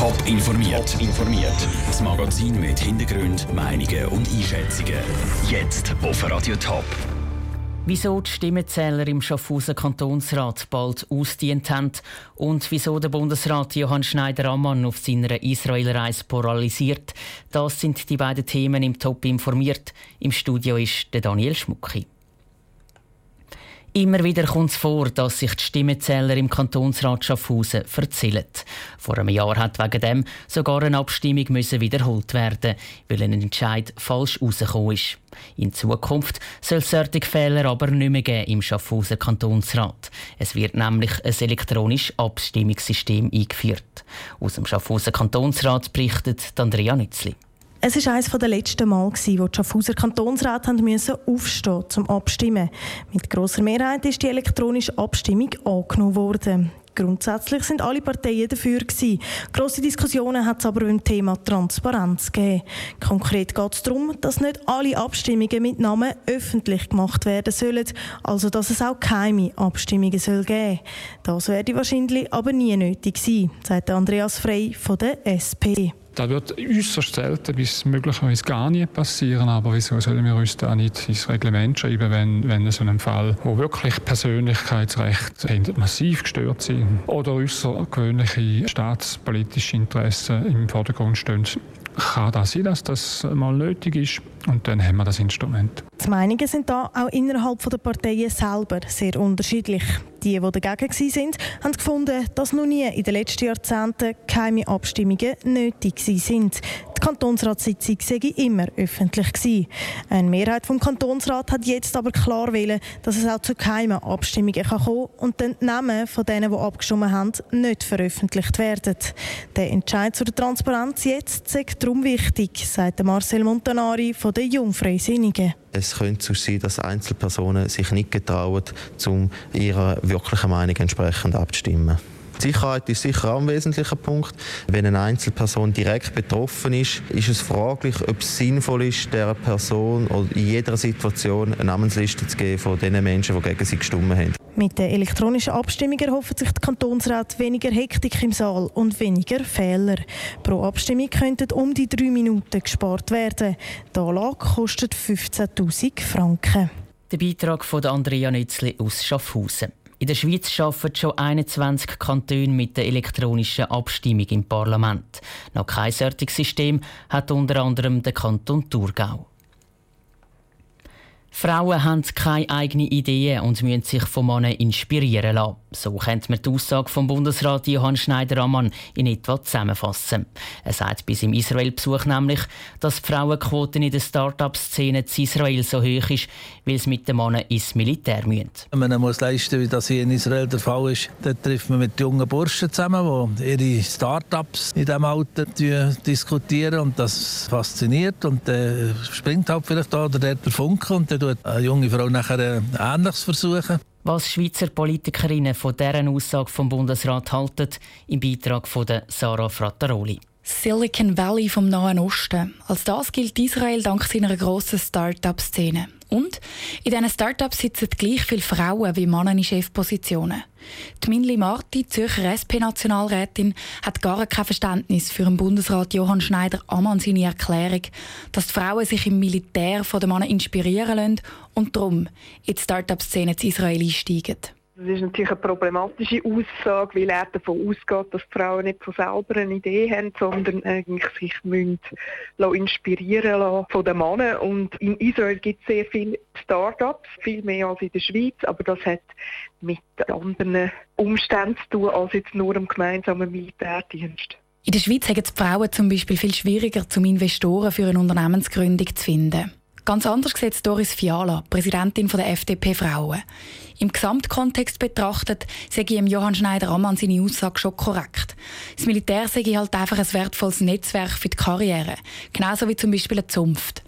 Top informiert. informiert. Das Magazin mit Hintergrund, Meinungen und Einschätzungen. Jetzt auf Radio Top. Wieso die Stimmenzähler im Schaffhauser Kantonsrat bald ausdient haben und wieso der Bundesrat Johann Schneider-Ammann auf seiner Israelreise paralysiert, das sind die beiden Themen im Top informiert. Im Studio ist der Daniel Schmucki. Immer wieder kommt es vor, dass sich die Stimmenzähler im Kantonsrat Schaffhausen verzählen. Vor einem Jahr hat wegen dem sogar eine Abstimmung müssen wiederholt werden, weil ein Entscheid falsch rausgekommen ist. In Zukunft soll es solche Fehler aber nicht mehr geben im Schaffhauser Kantonsrat. Es wird nämlich ein elektronisches Abstimmungssystem eingeführt. Aus dem Schaffhauser Kantonsrat berichtet Andrea Nützli. Es war eines der letzten Mal, wo die Schaffhauser Kantonsrat aufstehen mussten, zum Abstimmen. Mit grosser Mehrheit ist die elektronische Abstimmung angenommen worden. Grundsätzlich sind alle Parteien dafür gewesen. Grosse Diskussionen hat es aber beim Thema Transparenz gegeben. Konkret geht es darum, dass nicht alle Abstimmungen mit Namen öffentlich gemacht werden sollen, also dass es auch keine Abstimmungen soll geben. Das werde wahrscheinlich aber nie nötig sein, sagt Andreas Frey von der SP. Das wird äußerst selten bis möglicherweise gar nie passieren. Aber wieso sollen wir uns da nicht ins Reglement schreiben, wenn, wenn so einem Fall, wo wirklich Persönlichkeitsrechte massiv gestört sind oder außergewöhnliche staatspolitische Interessen im Vordergrund stehen, kann das sein, dass das mal nötig ist und dann haben wir das Instrument. Die Meinungen sind da auch innerhalb der Parteien selber sehr unterschiedlich. Die, die dagegen waren, haben gefunden, dass noch nie in den letzten Jahrzehnten geheime Abstimmungen nötig sind. Die Kantonsratssitzung sei immer öffentlich. Eine Mehrheit vom Kantonsrat hat jetzt aber klar wählen, dass es auch zu geheimen Abstimmungen kann kommen und dann die Namen von denen, die abgestimmt haben, nicht veröffentlicht werden. Der Entscheid zur Transparenz jetzt sei darum wichtig, sagt Marcel Montanari von den Jungfreisinnigen. Es könnte so sein, dass Einzelpersonen sich nicht getrauen, um ihrer wirklichen Meinung entsprechend abzustimmen. Die Sicherheit ist sicher auch ein wesentlicher Punkt. Wenn eine Einzelperson direkt betroffen ist, ist es fraglich, ob es sinnvoll ist, der Person oder in jeder Situation eine Namensliste zu geben von den Menschen, die gegen sie gestimmt haben. Mit der elektronischen Abstimmung erhoffen sich die Kantonsräte weniger Hektik im Saal und weniger Fehler. Pro Abstimmung könnten um die drei Minuten gespart werden. Die Anlage kostet 15.000 Franken. Der Beitrag von Andrea Nützli aus Schaffhausen. In der Schweiz arbeiten schon 21 Kantone mit der elektronischen Abstimmung im Parlament. Noch kein solches System hat unter anderem der Kanton Thurgau. Frauen haben keine eigenen Ideen und müssen sich von Männern inspirieren lassen. So könnte man die Aussage vom Bundesrat Johann Schneider-Ammann in etwa zusammenfassen. Er sagt bis im Israel-Besuch nämlich, dass die Frauenquote in der Start-up-Szene in Israel so hoch ist, weil es mit den Männern ins Militär müssen. Wenn man muss leisten wie das hier in Israel der Fall ist, dann trifft man mit jungen Burschen zusammen, die ihre Start-ups in diesem Alter diskutieren und das fasziniert und dann springt halt vielleicht da oder der Funke und dann tut eine junge Frau nachher äh, Ähnliches versuchen. Was Schweizer Politikerinnen von deren Aussage vom Bundesrat halten, im Beitrag von Sarah Frattaroli. Silicon Valley vom Nahen Osten. Als das gilt Israel dank seiner grossen Start-up-Szene. Und in diesen Start-ups sitzen gleich viele Frauen wie Männer in Chefpositionen. Die Minli Marti, Zürcher SP-Nationalrätin, hat gar kein Verständnis für den Bundesrat Johann Schneider-Ammann seine Erklärung, dass die Frauen sich im Militär von den Männern inspirieren lassen und darum in die Start-up-Szene in Israel einsteigen. Das ist natürlich eine problematische Aussage, weil er davon ausgeht, dass Frauen nicht von selber eine Idee haben, sondern eigentlich sich müssen inspirieren lassen von den Männern. Und in Israel gibt es sehr viele Start-ups, viel mehr als in der Schweiz, aber das hat mit anderen Umständen zu tun, als jetzt nur im gemeinsamen Militärdienst. In der Schweiz haben es die Frauen zum Beispiel viel schwieriger, zum Investoren für eine Unternehmensgründung zu finden. Ganz anders sieht Doris Fiala, Präsidentin der FDP Frauen. Im Gesamtkontext betrachtet sehe ich Johann Schneider-Ammann seine Aussage schon korrekt. Das Militär ich halt einfach ein wertvolles Netzwerk für die Karriere. Genauso wie zum Beispiel eine Zunft.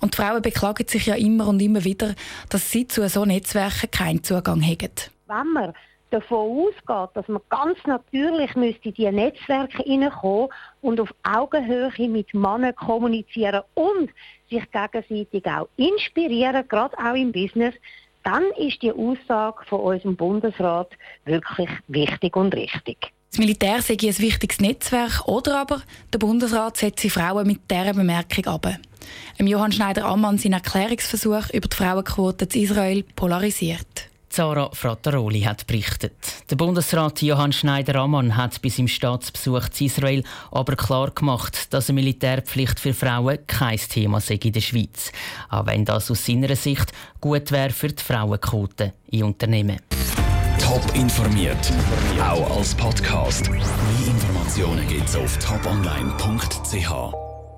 Und die Frauen beklagen sich ja immer und immer wieder, dass sie zu so Netzwerken keinen Zugang haben. Wenn man davon ausgeht, dass man ganz natürlich müsste in diese Netzwerke hineinkommen und auf Augenhöhe mit Männern kommunizieren und sich gegenseitig auch inspirieren, gerade auch im Business, dann ist die Aussage von unserem Bundesrat wirklich wichtig und richtig. Das Militär sei ein wichtiges Netzwerk oder aber der Bundesrat setze Frauen mit dieser Bemerkung ab. Johann Schneider-Ammann sein Erklärungsversuch über die Frauenquote in Israel polarisiert. Zara Frattaroli hat berichtet. Der Bundesrat Johann Schneider-Ammann hat bis im Staatsbesuch zu Israel aber klar gemacht, dass eine Militärpflicht für Frauen kein Thema sei in der Schweiz. Auch wenn das aus seiner Sicht gut wäre für die Frauenquote in Unternehmen. Top informiert, auch als Podcast. Mehr Informationen gibt es auf toponline.ch.